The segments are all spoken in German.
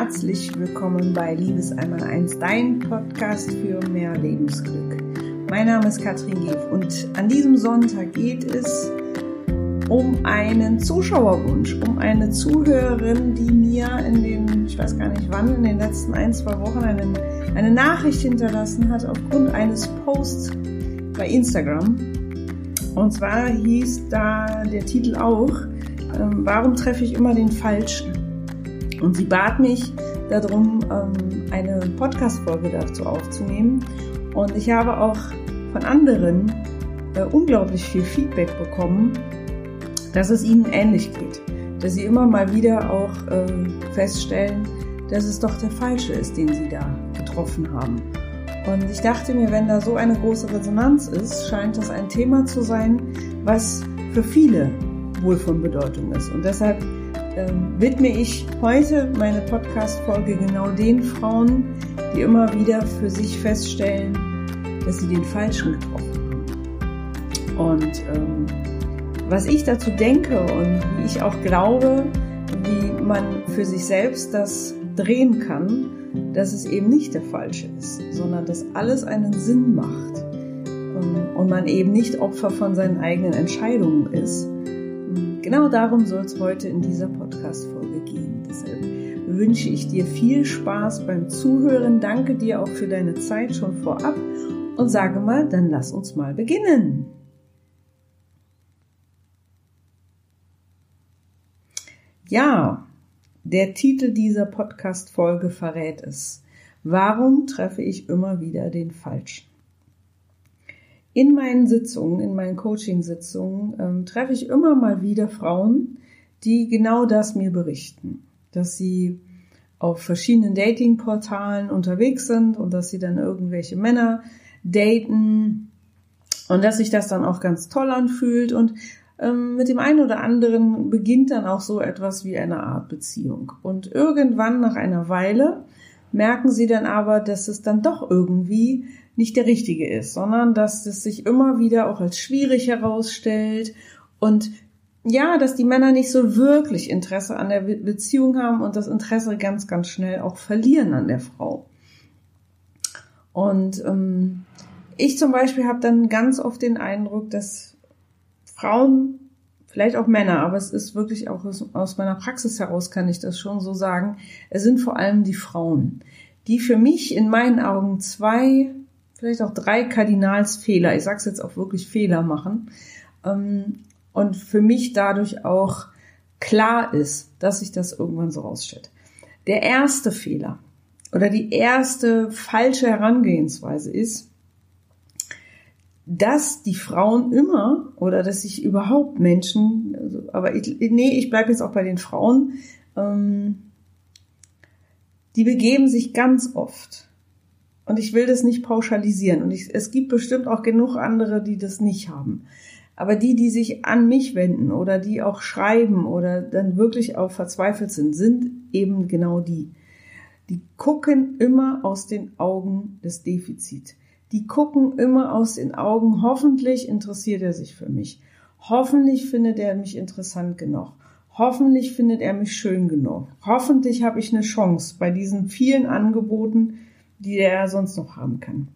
herzlich willkommen bei Liebes einmal eins, dein Podcast für mehr Lebensglück. Mein Name ist Katrin Gief und an diesem Sonntag geht es um einen Zuschauerwunsch, um eine Zuhörerin, die mir in den, ich weiß gar nicht wann, in den letzten ein, zwei Wochen eine, eine Nachricht hinterlassen hat aufgrund eines Posts bei Instagram. Und zwar hieß da der Titel auch, ähm, warum treffe ich immer den Falschen? Und sie bat mich darum, ähm, eine Podcast-Folge dazu aufzunehmen. Und ich habe auch von anderen äh, unglaublich viel Feedback bekommen, dass es ihnen ähnlich geht. Dass sie immer mal wieder auch äh, feststellen, dass es doch der Falsche ist, den sie da getroffen haben. Und ich dachte mir, wenn da so eine große Resonanz ist, scheint das ein Thema zu sein, was für viele wohl von Bedeutung ist. Und deshalb widme ich heute meine Podcast-Folge genau den Frauen, die immer wieder für sich feststellen, dass sie den Falschen getroffen haben. Und ähm, was ich dazu denke und wie ich auch glaube, wie man für sich selbst das drehen kann, dass es eben nicht der Falsche ist, sondern dass alles einen Sinn macht ähm, und man eben nicht Opfer von seinen eigenen Entscheidungen ist. Genau darum soll es heute in dieser Podcast-Folge gehen. Deshalb wünsche ich dir viel Spaß beim Zuhören. Danke dir auch für deine Zeit schon vorab und sage mal, dann lass uns mal beginnen. Ja, der Titel dieser Podcast-Folge verrät es. Warum treffe ich immer wieder den Falschen? In meinen Sitzungen, in meinen Coaching-Sitzungen ähm, treffe ich immer mal wieder Frauen, die genau das mir berichten, dass sie auf verschiedenen Dating-Portalen unterwegs sind und dass sie dann irgendwelche Männer daten und dass sich das dann auch ganz toll anfühlt und ähm, mit dem einen oder anderen beginnt dann auch so etwas wie eine Art Beziehung. Und irgendwann nach einer Weile merken sie dann aber, dass es dann doch irgendwie nicht der richtige ist, sondern dass es sich immer wieder auch als schwierig herausstellt und ja, dass die Männer nicht so wirklich Interesse an der Beziehung haben und das Interesse ganz, ganz schnell auch verlieren an der Frau. Und ähm, ich zum Beispiel habe dann ganz oft den Eindruck, dass Frauen, vielleicht auch Männer, aber es ist wirklich auch aus, meiner Praxis heraus kann ich das schon so sagen, es sind vor allem die Frauen, die für mich in meinen Augen zwei, vielleicht auch drei Kardinalsfehler, ich sag's jetzt auch wirklich Fehler machen, ähm, und für mich dadurch auch klar ist, dass sich das irgendwann so rausstellt. Der erste Fehler oder die erste falsche Herangehensweise ist, dass die Frauen immer oder dass sich überhaupt Menschen, also, aber ich, nee, ich bleibe jetzt auch bei den Frauen, ähm, die begeben sich ganz oft. Und ich will das nicht pauschalisieren. Und ich, es gibt bestimmt auch genug andere, die das nicht haben. Aber die, die sich an mich wenden oder die auch schreiben oder dann wirklich auch verzweifelt sind, sind eben genau die. Die gucken immer aus den Augen des Defizits die gucken immer aus den Augen, hoffentlich interessiert er sich für mich. Hoffentlich findet er mich interessant genug. Hoffentlich findet er mich schön genug. Hoffentlich habe ich eine Chance bei diesen vielen Angeboten, die er sonst noch haben kann.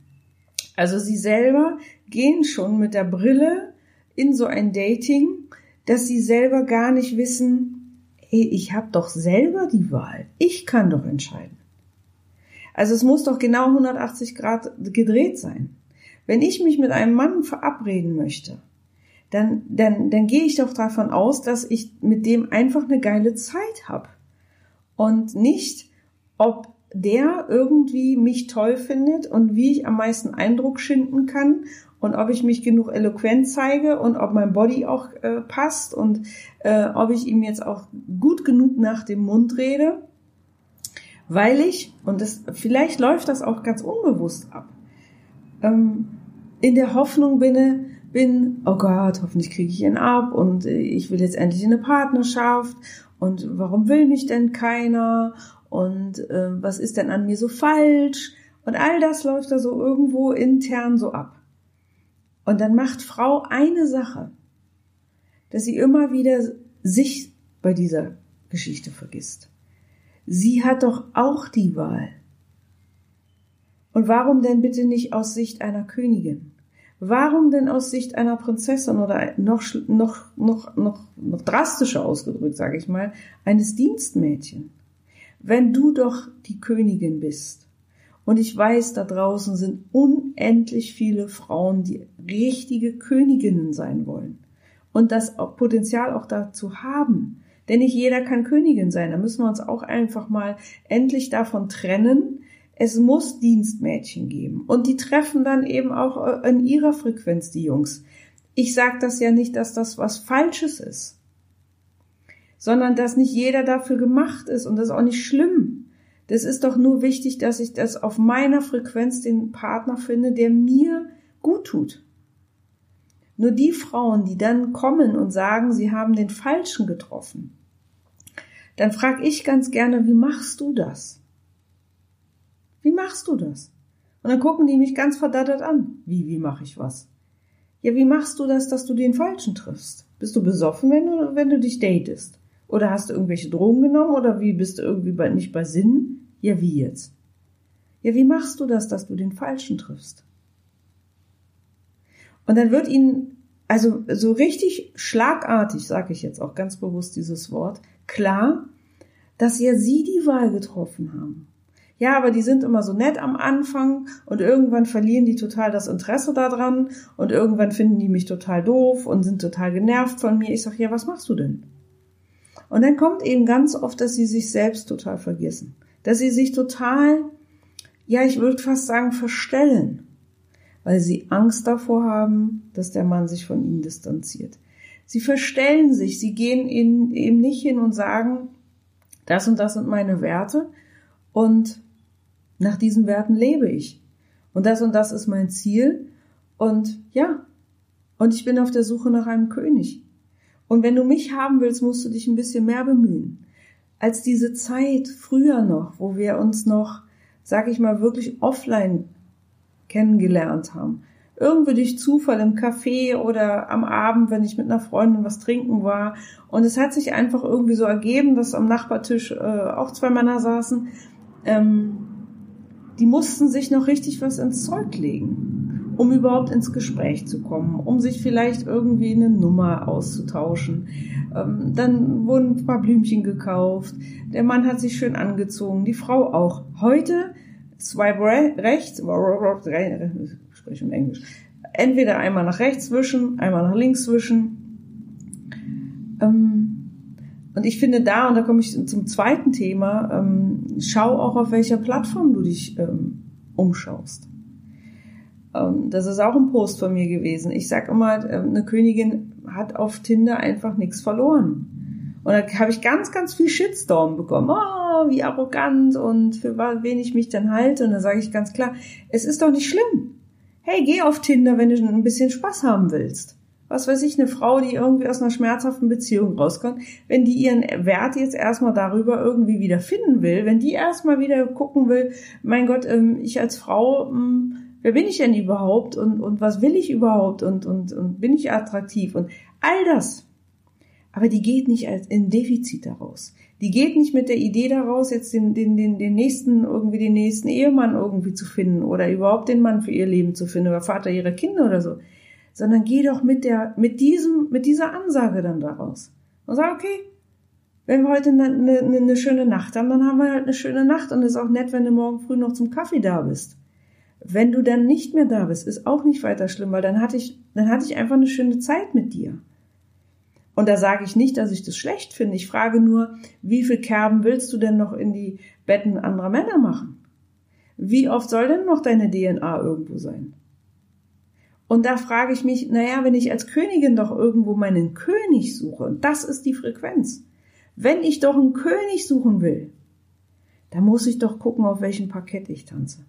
Also sie selber gehen schon mit der Brille in so ein Dating, dass sie selber gar nicht wissen, hey, ich habe doch selber die Wahl. Ich kann doch entscheiden. Also es muss doch genau 180 Grad gedreht sein. Wenn ich mich mit einem Mann verabreden möchte, dann, dann, dann gehe ich doch davon aus, dass ich mit dem einfach eine geile Zeit habe. Und nicht, ob der irgendwie mich toll findet und wie ich am meisten Eindruck schinden kann und ob ich mich genug eloquent zeige und ob mein Body auch äh, passt und äh, ob ich ihm jetzt auch gut genug nach dem Mund rede weil ich, und das, vielleicht läuft das auch ganz unbewusst ab, ähm, in der Hoffnung bin, bin, oh Gott, hoffentlich kriege ich ihn ab und äh, ich will jetzt endlich eine Partnerschaft und warum will mich denn keiner und äh, was ist denn an mir so falsch und all das läuft da so irgendwo intern so ab. Und dann macht Frau eine Sache, dass sie immer wieder sich bei dieser Geschichte vergisst Sie hat doch auch die Wahl. Und warum denn bitte nicht aus Sicht einer Königin? Warum denn aus Sicht einer Prinzessin oder noch, noch, noch, noch, noch drastischer ausgedrückt, sage ich mal, eines Dienstmädchen? Wenn du doch die Königin bist, und ich weiß, da draußen sind unendlich viele Frauen, die richtige Königinnen sein wollen und das Potenzial auch dazu haben. Denn nicht jeder kann Königin sein. Da müssen wir uns auch einfach mal endlich davon trennen. Es muss Dienstmädchen geben. Und die treffen dann eben auch äh, in ihrer Frequenz die Jungs. Ich sage das ja nicht, dass das was Falsches ist, sondern dass nicht jeder dafür gemacht ist und das ist auch nicht schlimm. Das ist doch nur wichtig, dass ich das auf meiner Frequenz den Partner finde, der mir gut tut. Nur die Frauen, die dann kommen und sagen, sie haben den Falschen getroffen, dann frage ich ganz gerne, wie machst du das? Wie machst du das? Und dann gucken die mich ganz verdattert an. Wie, wie mache ich was? Ja, wie machst du das, dass du den Falschen triffst? Bist du besoffen, wenn du, wenn du dich datest? Oder hast du irgendwelche Drogen genommen? Oder wie bist du irgendwie bei, nicht bei Sinn? Ja, wie jetzt? Ja, wie machst du das, dass du den Falschen triffst? Und dann wird ihnen, also so richtig schlagartig, sage ich jetzt auch ganz bewusst dieses Wort, klar, dass ja sie die Wahl getroffen haben. Ja, aber die sind immer so nett am Anfang und irgendwann verlieren die total das Interesse daran und irgendwann finden die mich total doof und sind total genervt von mir. Ich sag, ja, was machst du denn? Und dann kommt eben ganz oft, dass sie sich selbst total vergessen. Dass sie sich total, ja, ich würde fast sagen, verstellen weil sie Angst davor haben, dass der Mann sich von ihnen distanziert. Sie verstellen sich, sie gehen eben nicht hin und sagen, das und das sind meine Werte und nach diesen Werten lebe ich. Und das und das ist mein Ziel. Und ja, und ich bin auf der Suche nach einem König. Und wenn du mich haben willst, musst du dich ein bisschen mehr bemühen. Als diese Zeit früher noch, wo wir uns noch, sag ich mal, wirklich offline kennengelernt haben. Irgendwie durch Zufall im Café oder am Abend, wenn ich mit einer Freundin was trinken war. Und es hat sich einfach irgendwie so ergeben, dass am Nachbartisch äh, auch zwei Männer saßen. Ähm, die mussten sich noch richtig was ins Zeug legen, um überhaupt ins Gespräch zu kommen, um sich vielleicht irgendwie eine Nummer auszutauschen. Ähm, dann wurden ein paar Blümchen gekauft. Der Mann hat sich schön angezogen, die Frau auch. Heute swipe rechts, ich spreche in Englisch, entweder einmal nach rechts wischen, einmal nach links wischen. Ähm, und ich finde da, und da komme ich zum zweiten Thema, ähm, schau auch, auf welcher Plattform du dich umschaust. Das ist auch ein Post von mir gewesen. Ich sag immer, eine Königin hat auf Tinder einfach nichts verloren. Und da habe ich ganz, ganz viel Shitstorm bekommen. Oh, wie arrogant und für wen ich mich dann halte. Und da sage ich ganz klar, es ist doch nicht schlimm. Hey, geh auf Tinder, wenn du ein bisschen Spaß haben willst. Was weiß ich, eine Frau, die irgendwie aus einer schmerzhaften Beziehung rauskommt, wenn die ihren Wert jetzt erstmal darüber irgendwie wieder finden will, wenn die erstmal wieder gucken will, mein Gott, ähm, ich als Frau, ähm, wer bin ich denn überhaupt und, und was will ich überhaupt und, und, und bin ich attraktiv und all das aber die geht nicht als in Defizit daraus. Die geht nicht mit der Idee daraus, jetzt den, den, den, den nächsten, irgendwie den nächsten Ehemann irgendwie zu finden oder überhaupt den Mann für ihr Leben zu finden oder Vater ihrer Kinder oder so. Sondern geh doch mit der, mit diesem, mit dieser Ansage dann daraus. Und sag, okay, wenn wir heute eine, eine, eine schöne Nacht haben, dann haben wir halt eine schöne Nacht und es ist auch nett, wenn du morgen früh noch zum Kaffee da bist. Wenn du dann nicht mehr da bist, ist auch nicht weiter schlimm, weil dann hatte ich, dann hatte ich einfach eine schöne Zeit mit dir. Und da sage ich nicht, dass ich das schlecht finde. Ich frage nur, wie viel Kerben willst du denn noch in die Betten anderer Männer machen? Wie oft soll denn noch deine DNA irgendwo sein? Und da frage ich mich, naja, wenn ich als Königin doch irgendwo meinen König suche, und das ist die Frequenz. Wenn ich doch einen König suchen will, dann muss ich doch gucken, auf welchem Parkett ich tanze.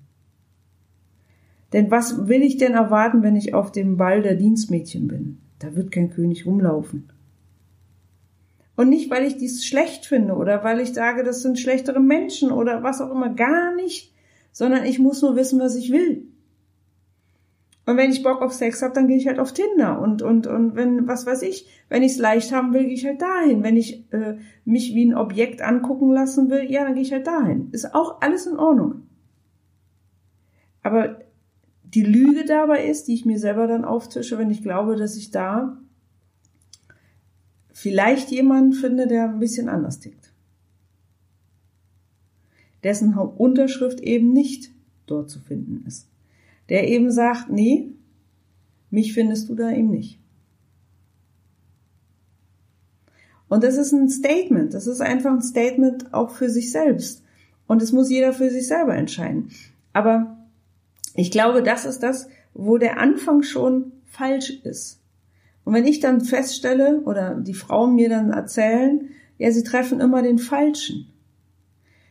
Denn was will ich denn erwarten, wenn ich auf dem Ball der Dienstmädchen bin? Da wird kein König rumlaufen. Und nicht, weil ich dies schlecht finde oder weil ich sage, das sind schlechtere Menschen oder was auch immer, gar nicht, sondern ich muss nur wissen, was ich will. Und wenn ich Bock auf Sex habe, dann gehe ich halt auf Tinder. Und, und, und wenn, was weiß ich, wenn ich es leicht haben will, gehe ich halt dahin. Wenn ich äh, mich wie ein Objekt angucken lassen will, ja, dann gehe ich halt dahin. Ist auch alles in Ordnung. Aber die Lüge dabei ist, die ich mir selber dann auftische, wenn ich glaube, dass ich da vielleicht jemanden finde, der ein bisschen anders tickt. Dessen Unterschrift eben nicht dort zu finden ist der eben sagt, nee, mich findest du da eben nicht. Und das ist ein Statement, das ist einfach ein Statement auch für sich selbst. Und es muss jeder für sich selber entscheiden. Aber ich glaube, das ist das, wo der Anfang schon falsch ist. Und wenn ich dann feststelle oder die Frauen mir dann erzählen, ja, sie treffen immer den Falschen,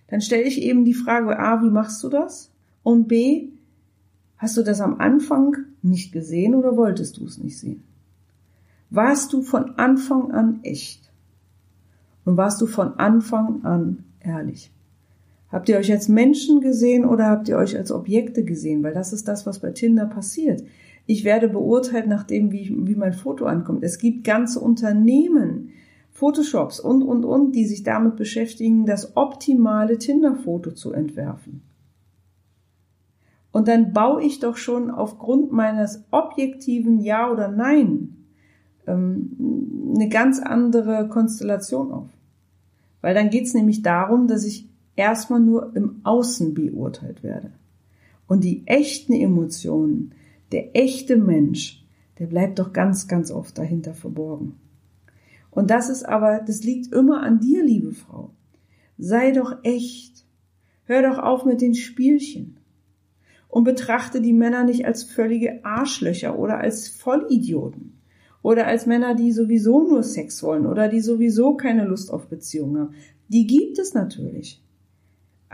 dann stelle ich eben die Frage, A, wie machst du das? Und B, Hast du das am Anfang nicht gesehen oder wolltest du es nicht sehen? Warst du von Anfang an echt? Und warst du von Anfang an ehrlich? Habt ihr euch als Menschen gesehen oder habt ihr euch als Objekte gesehen? Weil das ist das, was bei Tinder passiert. Ich werde beurteilt nach dem, wie, wie mein Foto ankommt. Es gibt ganze Unternehmen, Photoshops und, und, und, die sich damit beschäftigen, das optimale Tinder-Foto zu entwerfen. Und dann baue ich doch schon aufgrund meines objektiven Ja oder Nein ähm, eine ganz andere Konstellation auf. Weil dann geht es nämlich darum, dass ich erstmal nur im Außen beurteilt werde. Und die echten Emotionen, der echte Mensch, der bleibt doch ganz, ganz oft dahinter verborgen. Und das ist aber, das liegt immer an dir, liebe Frau. Sei doch echt. Hör doch auf mit den Spielchen und betrachte die Männer nicht als völlige Arschlöcher oder als Vollidioten oder als Männer, die sowieso nur Sex wollen oder die sowieso keine Lust auf Beziehungen haben. Die gibt es natürlich.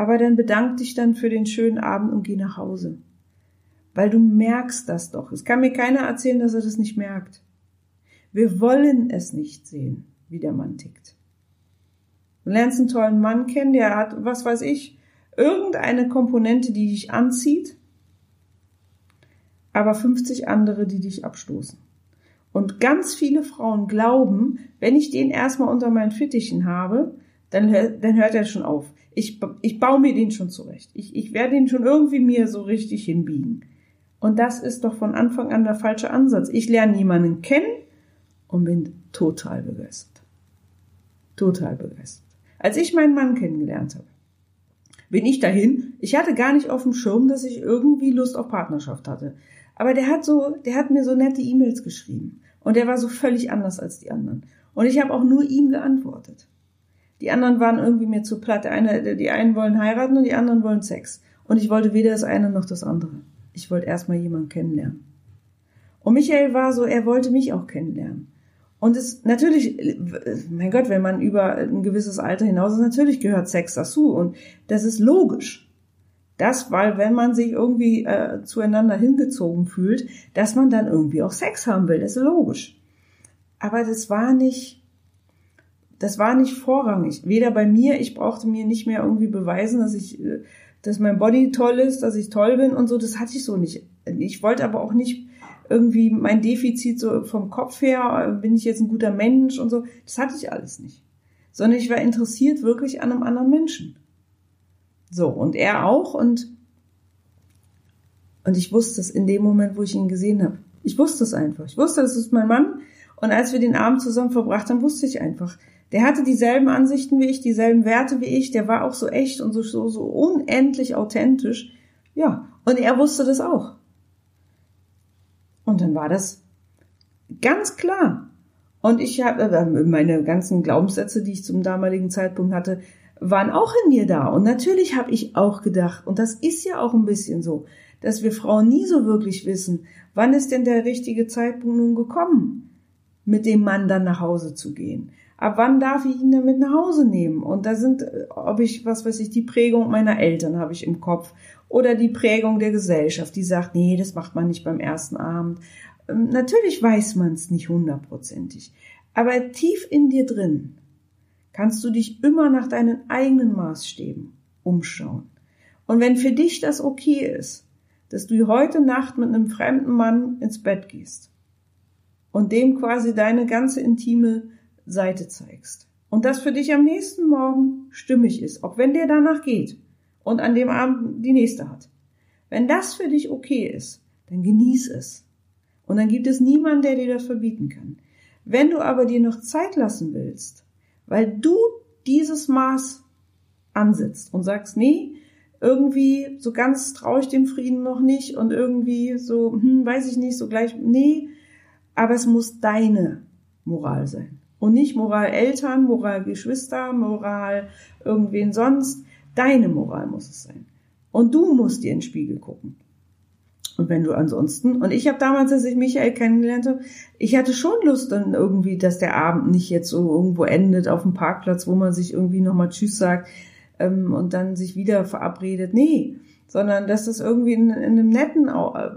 Aber dann bedank dich dann für den schönen Abend und geh nach Hause. Weil du merkst das doch. Es kann mir keiner erzählen, dass er das nicht merkt. Wir wollen es nicht sehen, wie der Mann tickt. Du lernst einen tollen Mann kennen, der hat, was weiß ich, irgendeine Komponente, die dich anzieht aber 50 andere, die dich abstoßen. Und ganz viele Frauen glauben, wenn ich den erstmal unter meinen Fittichen habe, dann, dann hört er schon auf. Ich, ich baue mir den schon zurecht. Ich, ich werde ihn schon irgendwie mir so richtig hinbiegen. Und das ist doch von Anfang an der falsche Ansatz. Ich lerne jemanden kennen und bin total begeistert. Total begeistert. Als ich meinen Mann kennengelernt habe, bin ich dahin. Ich hatte gar nicht auf dem Schirm, dass ich irgendwie Lust auf Partnerschaft hatte. Aber der hat so, der hat mir so nette E-Mails geschrieben. Und der war so völlig anders als die anderen. Und ich habe auch nur ihm geantwortet. Die anderen waren irgendwie mir zu platt. Eine, die einen wollen heiraten und die anderen wollen Sex. Und ich wollte weder das eine noch das andere. Ich wollte erstmal jemanden kennenlernen. Und Michael war so, er wollte mich auch kennenlernen. Und es natürlich, mein Gott, wenn man über ein gewisses Alter hinaus ist, natürlich gehört Sex dazu. Und das ist logisch. Das, weil wenn man sich irgendwie äh, zueinander hingezogen fühlt, dass man dann irgendwie auch Sex haben will, das ist logisch. Aber das war nicht, das war nicht vorrangig. Weder bei mir, ich brauchte mir nicht mehr irgendwie beweisen, dass ich, äh, dass mein Body toll ist, dass ich toll bin und so. Das hatte ich so nicht. Ich wollte aber auch nicht irgendwie mein Defizit so vom Kopf her, äh, bin ich jetzt ein guter Mensch und so. Das hatte ich alles nicht. Sondern ich war interessiert wirklich an einem anderen Menschen. So, und er auch und, und ich wusste es in dem Moment, wo ich ihn gesehen habe. Ich wusste es einfach. Ich wusste, das ist mein Mann. Und als wir den Abend zusammen verbracht haben, wusste ich einfach, der hatte dieselben Ansichten wie ich, dieselben Werte wie ich, der war auch so echt und so, so, so unendlich authentisch. Ja, und er wusste das auch. Und dann war das ganz klar. Und ich habe äh, meine ganzen Glaubenssätze, die ich zum damaligen Zeitpunkt hatte, waren auch in mir da. Und natürlich habe ich auch gedacht, und das ist ja auch ein bisschen so, dass wir Frauen nie so wirklich wissen, wann ist denn der richtige Zeitpunkt nun gekommen, mit dem Mann dann nach Hause zu gehen. Ab wann darf ich ihn damit nach Hause nehmen? Und da sind, ob ich, was weiß ich, die Prägung meiner Eltern habe ich im Kopf oder die Prägung der Gesellschaft, die sagt, nee, das macht man nicht beim ersten Abend. Ähm, natürlich weiß man es nicht hundertprozentig, aber tief in dir drin kannst du dich immer nach deinen eigenen Maßstäben umschauen. Und wenn für dich das okay ist, dass du heute Nacht mit einem fremden Mann ins Bett gehst und dem quasi deine ganze intime Seite zeigst. Und das für dich am nächsten Morgen stimmig ist, auch wenn der danach geht und an dem Abend die nächste hat. Wenn das für dich okay ist, dann genieß es. Und dann gibt es niemanden, der dir das verbieten kann. Wenn du aber dir noch Zeit lassen willst, weil du dieses Maß ansetzt und sagst, nee, irgendwie so ganz traue ich dem Frieden noch nicht und irgendwie so, hm, weiß ich nicht, so gleich, nee, aber es muss deine Moral sein. Und nicht Moral Eltern, Moral Geschwister, Moral irgendwen sonst. Deine Moral muss es sein. Und du musst dir in den Spiegel gucken. Und wenn du ansonsten, und ich habe damals, als ich Michael kennengelernt habe, ich hatte schon Lust dann irgendwie, dass der Abend nicht jetzt so irgendwo endet auf dem Parkplatz, wo man sich irgendwie nochmal Tschüss sagt ähm, und dann sich wieder verabredet. Nee, sondern dass das irgendwie in, in einem netten, äh,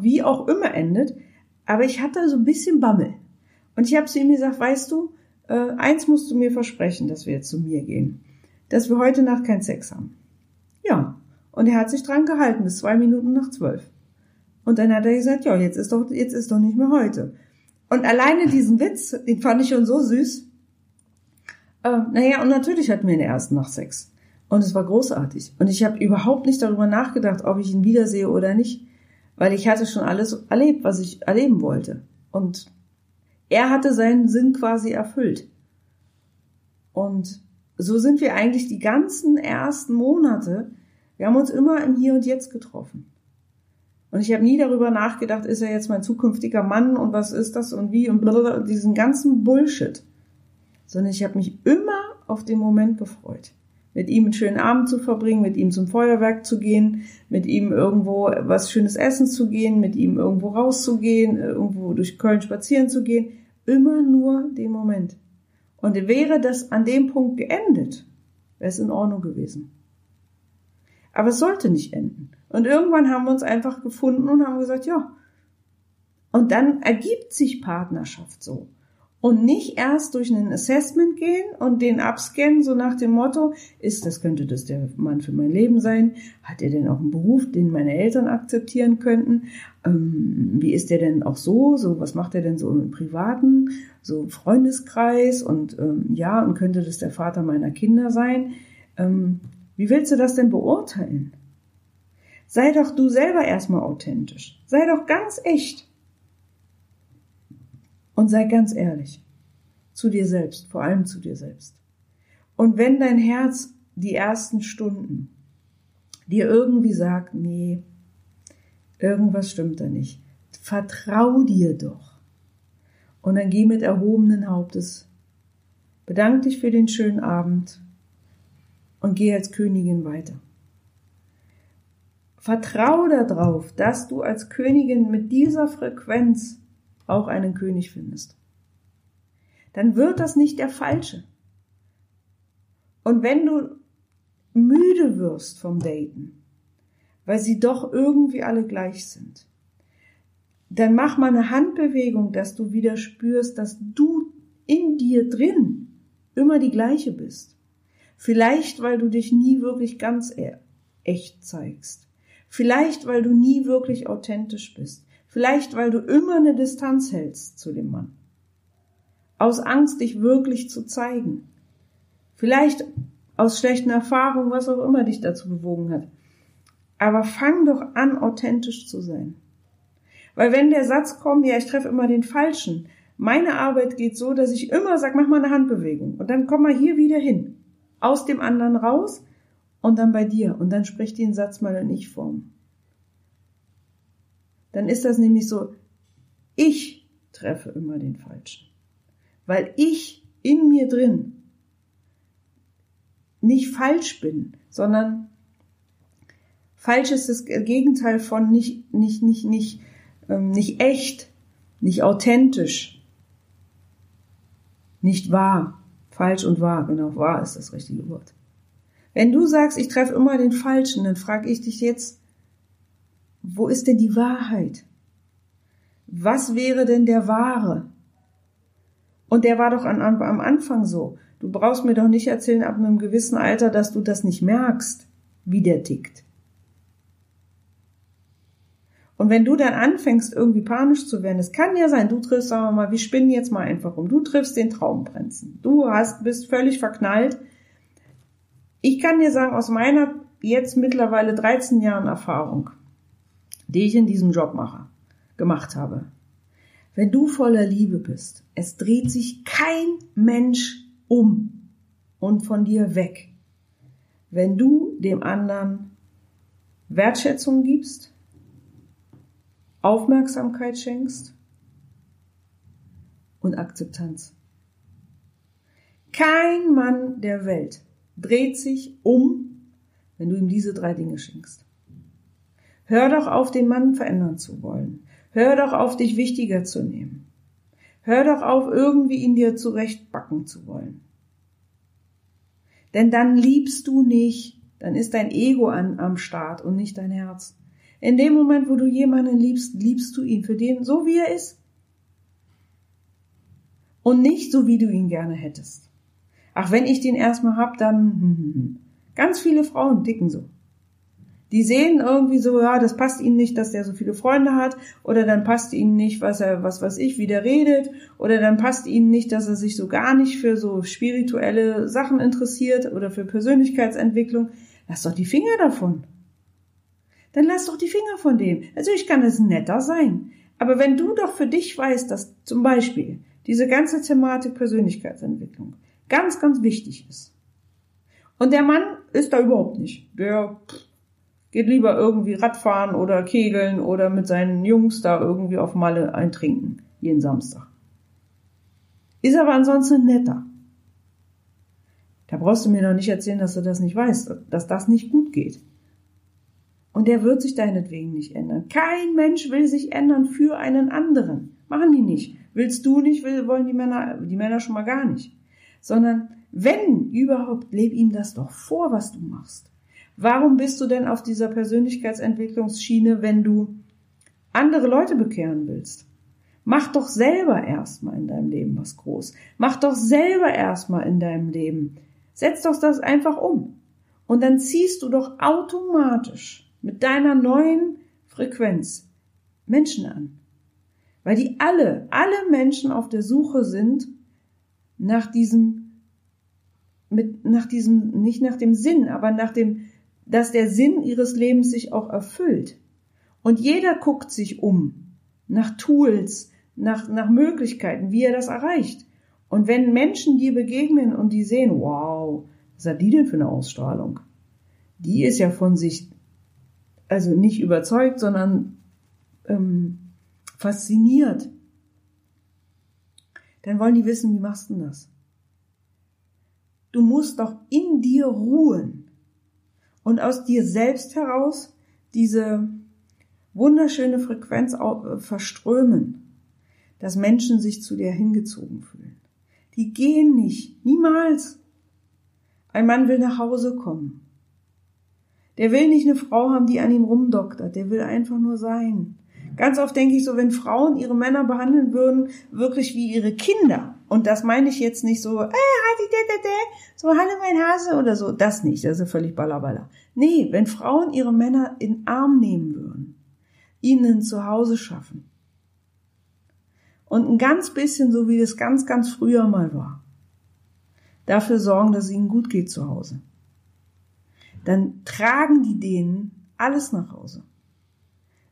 wie auch immer endet. Aber ich hatte so ein bisschen Bammel. Und ich habe zu ihm gesagt, weißt du, äh, eins musst du mir versprechen, dass wir jetzt zu mir gehen. Dass wir heute Nacht keinen Sex haben. Ja. Und er hat sich dran gehalten bis zwei Minuten nach zwölf. Und dann hat er gesagt, ja, jetzt ist doch, jetzt ist doch nicht mehr heute. Und alleine diesen Witz, den fand ich schon so süß. Äh, naja, und natürlich hatten wir in der ersten Nacht Sex. Und es war großartig. Und ich habe überhaupt nicht darüber nachgedacht, ob ich ihn wiedersehe oder nicht. Weil ich hatte schon alles erlebt, was ich erleben wollte. Und er hatte seinen Sinn quasi erfüllt. Und so sind wir eigentlich die ganzen ersten Monate, wir haben uns immer im Hier und Jetzt getroffen. Und ich habe nie darüber nachgedacht, ist er jetzt mein zukünftiger Mann und was ist das und wie und blablabla, diesen ganzen Bullshit. Sondern ich habe mich immer auf den Moment gefreut. Mit ihm einen schönen Abend zu verbringen, mit ihm zum Feuerwerk zu gehen, mit ihm irgendwo was Schönes essen zu gehen, mit ihm irgendwo rauszugehen, irgendwo durch Köln spazieren zu gehen. Immer nur den Moment. Und wäre das an dem Punkt geendet, wäre es in Ordnung gewesen. Aber es sollte nicht enden. Und irgendwann haben wir uns einfach gefunden und haben gesagt, ja. Und dann ergibt sich Partnerschaft so und nicht erst durch ein Assessment gehen und den abscannen, so nach dem Motto, ist das, könnte das der Mann für mein Leben sein? Hat er denn auch einen Beruf, den meine Eltern akzeptieren könnten? Ähm, wie ist der denn auch so? So, was macht er denn so im Privaten? So Freundeskreis und ähm, ja, und könnte das der Vater meiner Kinder sein? Ähm, wie willst du das denn beurteilen? Sei doch du selber erstmal authentisch. Sei doch ganz echt. Und sei ganz ehrlich. Zu dir selbst, vor allem zu dir selbst. Und wenn dein Herz die ersten Stunden dir irgendwie sagt, nee, irgendwas stimmt da nicht, vertrau dir doch. Und dann geh mit erhobenen Hauptes, bedank dich für den schönen Abend und geh als Königin weiter. Vertrau darauf, dass du als Königin mit dieser Frequenz auch einen König findest. Dann wird das nicht der falsche. Und wenn du müde wirst vom Daten, weil sie doch irgendwie alle gleich sind, dann mach mal eine Handbewegung, dass du wieder spürst, dass du in dir drin immer die gleiche bist. Vielleicht, weil du dich nie wirklich ganz e-, echt zeigst. Vielleicht, weil du nie wirklich authentisch bist. Vielleicht, weil du immer eine Distanz hältst zu dem Mann. Aus Angst, dich wirklich zu zeigen. Vielleicht aus schlechten Erfahrungen, was auch immer dich dazu bewogen hat. Aber fang doch an, authentisch zu sein. Weil wenn der Satz kommt, ja, ich treffe immer den Falschen, meine Arbeit geht so, dass ich immer sage, mach mal eine Handbewegung und dann komm mal hier wieder hin. Aus dem anderen raus und dann bei dir und dann sprich den Satz mal in Ich-Form dann ist das nämlich so, ich treffe immer den Falschen. Weil ich in mir drin nicht falsch bin, sondern falsch ist das Gegenteil von nicht, nicht, nicht, nicht, ähm, nicht echt, nicht authentisch, nicht wahr. Falsch und wahr, genau, wahr ist das richtige Wort. Wenn du sagst, ich treffe immer den Falschen, dann frage ich dich jetzt, wo ist denn die Wahrheit? Was wäre denn der Wahre? Und der war doch an, am Anfang so. Du brauchst mir doch nicht erzählen ab einem gewissen Alter, dass du das nicht merkst, wie der tickt. Und wenn du dann anfängst, irgendwie panisch zu werden, es kann ja sein, du triffst, sagen wir mal, wir spinnen jetzt mal einfach um, du triffst den Traumprinzen. Du hast, bist völlig verknallt. Ich kann dir sagen, aus meiner jetzt mittlerweile 13 Jahren Erfahrung, die ich in diesem Job mache, gemacht habe, wenn du voller Liebe bist, es dreht sich kein Mensch um und von dir weg. Wenn du dem anderen Wertschätzung gibst, Aufmerksamkeit schenkst und Akzeptanz. Kein Mann der Welt dreht sich um, wenn du ihm diese drei Dinge schenkst. Hör doch auf, den Mann verändern zu wollen. Hör doch auf, dich wichtiger zu nehmen. Hör doch auf, irgendwie ihn dir zurechtbacken zu wollen. Denn dann liebst du nicht, dann ist dein Ego an, am Start und nicht dein Herz. In dem Moment, wo du jemanden liebst, liebst du ihn für den, so wie er ist. Und nicht so, wie du ihn gerne hättest. Ach, wenn ich den erstmal hab, dann, hm, hm, hm. ganz viele Frauen ticken so. Die sehen irgendwie so, ja, das passt ihnen nicht, dass der so viele Freunde hat, oder dann passt ihnen nicht, was er, was weiß ich, wie der redet, oder dann passt ihnen nicht, dass er sich so gar nicht für so spirituelle Sachen interessiert oder für Persönlichkeitsentwicklung. Lass doch die Finger davon dann lass doch die Finger von dem. Natürlich kann es netter sein. Aber wenn du doch für dich weißt, dass zum Beispiel diese ganze Thematik Persönlichkeitsentwicklung ganz, ganz wichtig ist. Und der Mann ist da überhaupt nicht. Der geht lieber irgendwie Radfahren oder Kegeln oder mit seinen Jungs da irgendwie auf Malle eintrinken, jeden Samstag. Ist aber ansonsten netter. Da brauchst du mir noch nicht erzählen, dass du das nicht weißt, dass das nicht gut geht. Und der wird sich deinetwegen nicht ändern. Kein Mensch will sich ändern für einen anderen. Machen die nicht. Willst du nicht, will, wollen die Männer, die Männer schon mal gar nicht. Sondern wenn überhaupt, leb ihm das doch vor, was du machst. Warum bist du denn auf dieser Persönlichkeitsentwicklungsschiene, wenn du andere Leute bekehren willst? Mach doch selber erstmal in deinem Leben was groß. Mach doch selber erstmal in deinem Leben. Setz doch das einfach um. Und dann ziehst du doch automatisch mit deiner neuen Frequenz Menschen an. Weil die alle, alle Menschen auf der Suche sind nach diesem, mit, nach diesem, nicht nach dem Sinn, aber nach dem, dass der Sinn ihres Lebens sich auch erfüllt. Und jeder guckt sich um nach Tools, nach, nach Möglichkeiten, wie er das erreicht. Und wenn Menschen dir begegnen und die sehen, wow, was hat die denn für eine Ausstrahlung? Die ist ja von sich also nicht überzeugt, sondern ähm, fasziniert. Dann wollen die wissen, wie machst du das? Du musst doch in dir ruhen und aus dir selbst heraus diese wunderschöne Frequenz äh, verströmen, dass Menschen sich zu dir hingezogen fühlen. Die gehen nicht, niemals. Ein Mann will nach Hause kommen. Der will nicht eine Frau haben, die an ihm rumdoktert. Der will einfach nur sein. Ganz oft denke ich so, wenn Frauen ihre Männer behandeln würden, wirklich wie ihre Kinder. Und das meine ich jetzt nicht so, äh, so, hallo mein Hase oder so. Das nicht, das ist völlig ballerballer. Nee, wenn Frauen ihre Männer in Arm nehmen würden, ihnen zu Hause schaffen. Und ein ganz bisschen so, wie das ganz, ganz früher mal war. Dafür sorgen, dass es ihnen gut geht zu Hause dann tragen die denen alles nach Hause.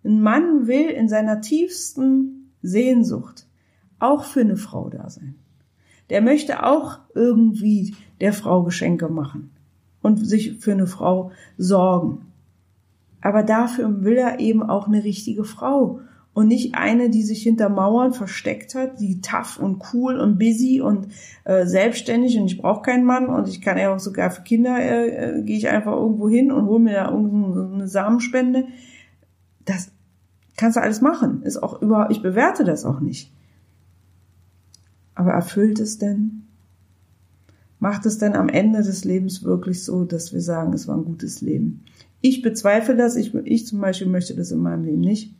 Ein Mann will in seiner tiefsten Sehnsucht auch für eine Frau da sein. Der möchte auch irgendwie der Frau Geschenke machen und sich für eine Frau sorgen. Aber dafür will er eben auch eine richtige Frau und nicht eine, die sich hinter Mauern versteckt hat, die tough und cool und busy und äh, selbstständig und ich brauche keinen Mann und ich kann ja auch sogar für Kinder äh, äh, gehe ich einfach irgendwo hin und hole mir da irgendeine Samenspende. Das kannst du alles machen. Ist auch überhaupt, ich bewerte das auch nicht. Aber erfüllt es denn? Macht es denn am Ende des Lebens wirklich so, dass wir sagen, es war ein gutes Leben? Ich bezweifle das. Ich, ich zum Beispiel möchte das in meinem Leben nicht.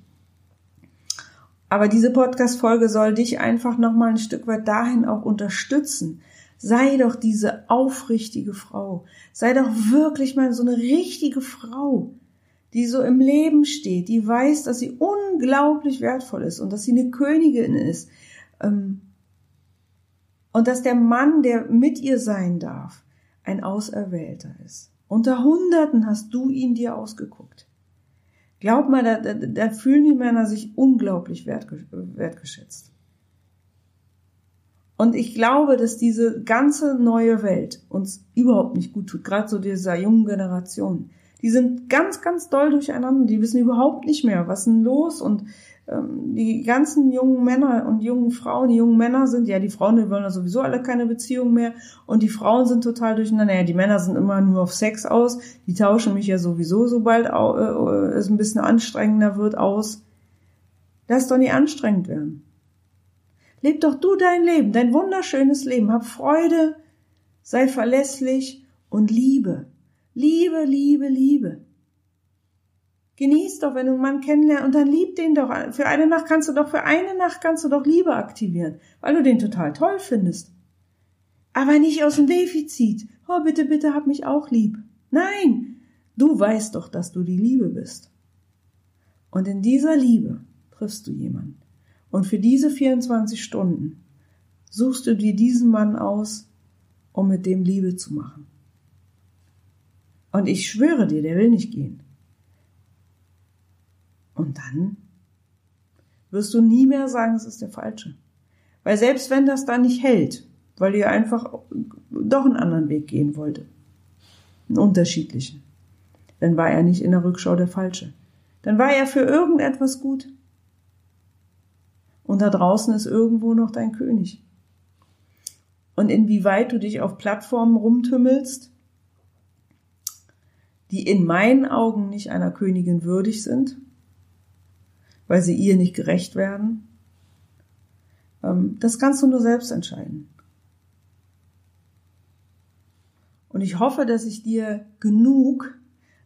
Aber diese Podcast-Folge soll dich einfach nochmal ein Stück weit dahin auch unterstützen. Sei doch diese aufrichtige Frau. Sei doch wirklich mal so eine richtige Frau, die so im Leben steht, die weiß, dass sie unglaublich wertvoll ist und dass sie eine Königin ist. Ähm, und dass der Mann, der mit ihr sein darf, ein Auserwählter ist. Unter Hunderten hast du ihn dir ausgeguckt. Glaub mal, da, da, da fühlen die Männer sich unglaublich wertgeschätzt. Und ich glaube, dass diese ganze neue Welt uns überhaupt nicht gut tut, gerade so dieser jungen Generation. Die sind ganz, ganz doll durcheinander, die wissen überhaupt nicht mehr, was denn los und ähm, die ganzen jungen Männer und jungen Frauen, die jungen Männer sind, ja, die Frauen, die wollen ja sowieso alle keine Beziehung mehr und die Frauen sind total durcheinander. Ja, die Männer sind immer nur auf Sex aus, die tauschen mich ja sowieso, sobald äh, es ein bisschen anstrengender wird, aus. Lass doch nicht anstrengend werden. Leb doch du dein Leben, dein wunderschönes Leben. Hab Freude, sei verlässlich und liebe. Liebe, Liebe, Liebe. Genieß doch, wenn du einen Mann kennenlernst und dann lieb den doch. Für eine Nacht kannst du doch, für eine Nacht kannst du doch Liebe aktivieren, weil du den total toll findest. Aber nicht aus dem Defizit. Oh, bitte, bitte, hab mich auch lieb. Nein, du weißt doch, dass du die Liebe bist. Und in dieser Liebe triffst du jemanden. Und für diese 24 Stunden suchst du dir diesen Mann aus, um mit dem Liebe zu machen. Und ich schwöre dir, der will nicht gehen. Und dann wirst du nie mehr sagen, es ist der falsche. Weil selbst wenn das dann nicht hält, weil ihr einfach doch einen anderen Weg gehen wollte, einen unterschiedlichen, dann war er nicht in der Rückschau der falsche. Dann war er für irgendetwas gut und da draußen ist irgendwo noch dein König. Und inwieweit du dich auf Plattformen rumtümmelst, die in meinen Augen nicht einer Königin würdig sind, weil sie ihr nicht gerecht werden, ähm, das kannst du nur selbst entscheiden. Und ich hoffe, dass ich dir genug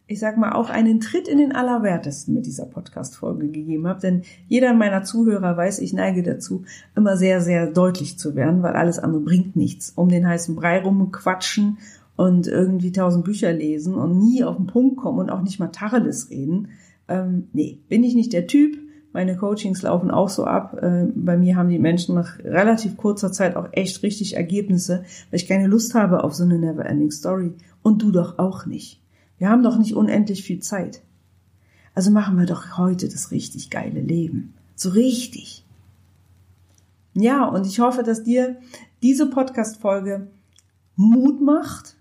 ich sag mal, auch einen Tritt in den Allerwertesten mit dieser Podcast-Folge gegeben habe. Denn jeder meiner Zuhörer weiß, ich neige dazu, immer sehr, sehr deutlich zu werden, weil alles andere bringt nichts. Um den heißen Brei rumquatschen und irgendwie tausend Bücher lesen und nie auf den Punkt kommen und auch nicht mal Tacheles reden. Ähm, nee, bin ich nicht der Typ. Meine Coachings laufen auch so ab. Äh, bei mir haben die Menschen nach relativ kurzer Zeit auch echt richtig Ergebnisse, weil ich keine Lust habe auf so eine Never-Ending Story. Und du doch auch nicht. Wir haben doch nicht unendlich viel Zeit. Also machen wir doch heute das richtig geile Leben. So richtig. Ja, und ich hoffe, dass dir diese Podcast-Folge Mut macht,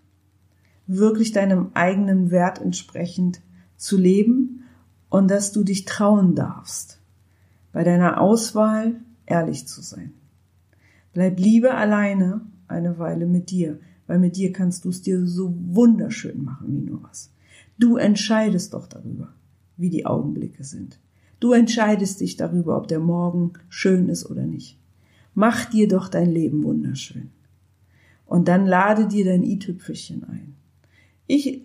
wirklich deinem eigenen Wert entsprechend zu leben und dass du dich trauen darfst, bei deiner Auswahl ehrlich zu sein. Bleib lieber alleine eine Weile mit dir weil mit dir kannst du es dir so wunderschön machen wie nur was. Du entscheidest doch darüber, wie die Augenblicke sind. Du entscheidest dich darüber, ob der Morgen schön ist oder nicht. Mach dir doch dein Leben wunderschön. Und dann lade dir dein i-Tüpfelchen ein. Ich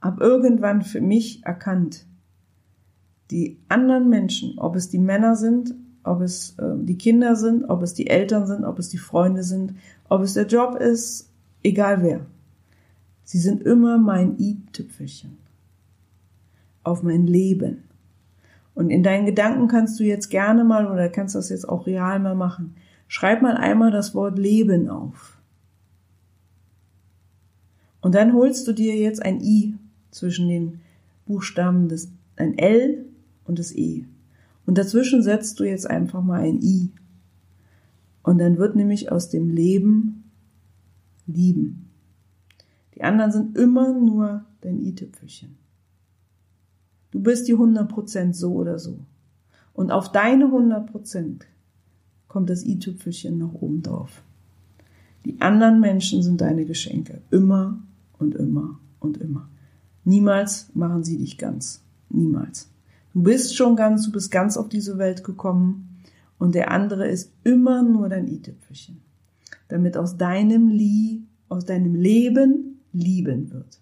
habe irgendwann für mich erkannt, die anderen Menschen, ob es die Männer sind, ob es äh, die Kinder sind, ob es die Eltern sind, ob es die Freunde sind, ob es der Job ist, Egal wer. Sie sind immer mein i-Tüpfelchen. Auf mein Leben. Und in deinen Gedanken kannst du jetzt gerne mal oder kannst das jetzt auch real mal machen. Schreib mal einmal das Wort Leben auf. Und dann holst du dir jetzt ein I zwischen den Buchstaben des, ein L und das E. Und dazwischen setzt du jetzt einfach mal ein I. Und dann wird nämlich aus dem Leben lieben. Die anderen sind immer nur dein i-Tüpfelchen. Du bist die 100% so oder so. Und auf deine 100% kommt das i-Tüpfelchen noch oben drauf. Die anderen Menschen sind deine Geschenke. Immer und immer und immer. Niemals machen sie dich ganz. Niemals. Du bist schon ganz, du bist ganz auf diese Welt gekommen und der andere ist immer nur dein i-Tüpfelchen damit aus deinem Lie, aus deinem Leben lieben wird.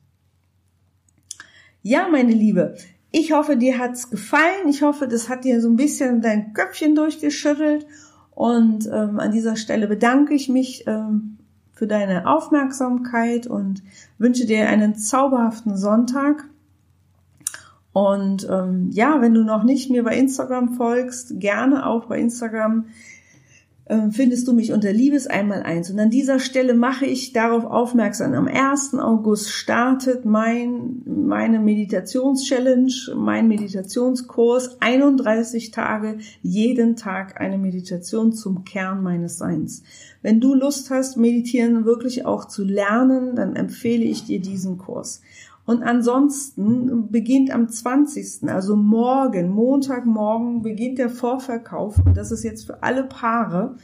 Ja, meine Liebe, ich hoffe, dir hat's gefallen. Ich hoffe, das hat dir so ein bisschen dein Köpfchen durchgeschüttelt. Und ähm, an dieser Stelle bedanke ich mich ähm, für deine Aufmerksamkeit und wünsche dir einen zauberhaften Sonntag. Und ähm, ja, wenn du noch nicht mir bei Instagram folgst, gerne auch bei Instagram findest du mich unter Liebes einmal eins. Und an dieser Stelle mache ich darauf aufmerksam. Am 1. August startet mein, meine Meditationschallenge, mein Meditationskurs. 31 Tage, jeden Tag eine Meditation zum Kern meines Seins. Wenn du Lust hast, meditieren wirklich auch zu lernen, dann empfehle ich dir diesen Kurs. Und ansonsten beginnt am 20., also morgen, Montagmorgen, beginnt der Vorverkauf. Und das ist jetzt für alle Paare.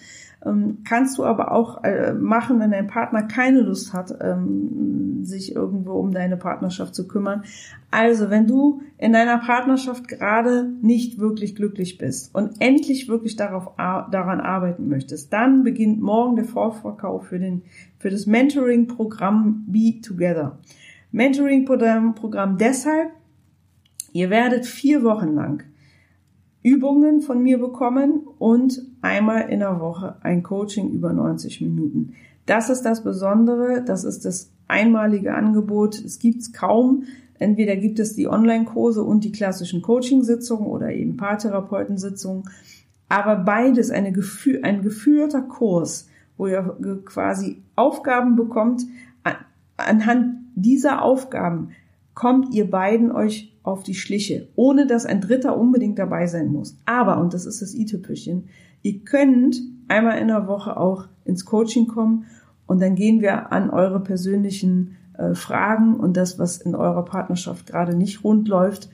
Ähm, kannst du aber auch äh, machen, wenn dein Partner keine Lust hat, ähm, sich irgendwo um deine Partnerschaft zu kümmern. Also, wenn du in deiner Partnerschaft gerade nicht wirklich glücklich bist und endlich wirklich darauf, daran arbeiten möchtest, dann beginnt morgen der Vorverkauf für den, für das Mentoring-Programm Be Together. Mentoring-Programm deshalb, ihr werdet vier Wochen lang Übungen von mir bekommen und einmal in der Woche ein Coaching über 90 Minuten. Das ist das Besondere, das ist das einmalige Angebot. Es gibt's kaum. Entweder gibt es die Online-Kurse und die klassischen Coaching-Sitzungen oder eben Paartherapeutensitzungen. Aber beides eine ein geführter Kurs, wo ihr quasi Aufgaben bekommt, anhand dieser Aufgaben kommt ihr beiden euch auf die Schliche, ohne dass ein Dritter unbedingt dabei sein muss. Aber, und das ist das i-Tüpfelchen, ihr könnt einmal in der Woche auch ins Coaching kommen und dann gehen wir an eure persönlichen äh, Fragen und das, was in eurer Partnerschaft gerade nicht rund läuft.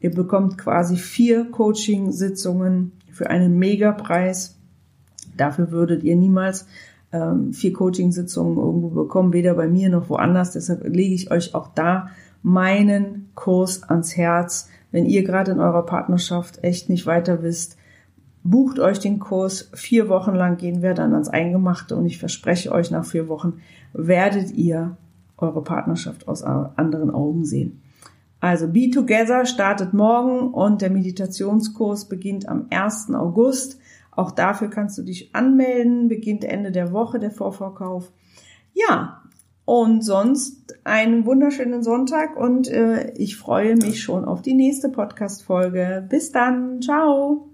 Ihr bekommt quasi vier Coaching-Sitzungen für einen Megapreis. Dafür würdet ihr niemals ähm, vier Coaching-Sitzungen irgendwo bekommen, weder bei mir noch woanders. Deshalb lege ich euch auch da meinen Kurs ans Herz. Wenn ihr gerade in eurer Partnerschaft echt nicht weiter wisst, bucht euch den Kurs. Vier Wochen lang gehen wir dann ans Eingemachte und ich verspreche euch, nach vier Wochen werdet ihr eure Partnerschaft aus anderen Augen sehen. Also Be Together startet morgen und der Meditationskurs beginnt am 1. August. Auch dafür kannst du dich anmelden, beginnt Ende der Woche der Vorverkauf. Ja, und sonst einen wunderschönen Sonntag und äh, ich freue mich schon auf die nächste Podcast-Folge. Bis dann, ciao!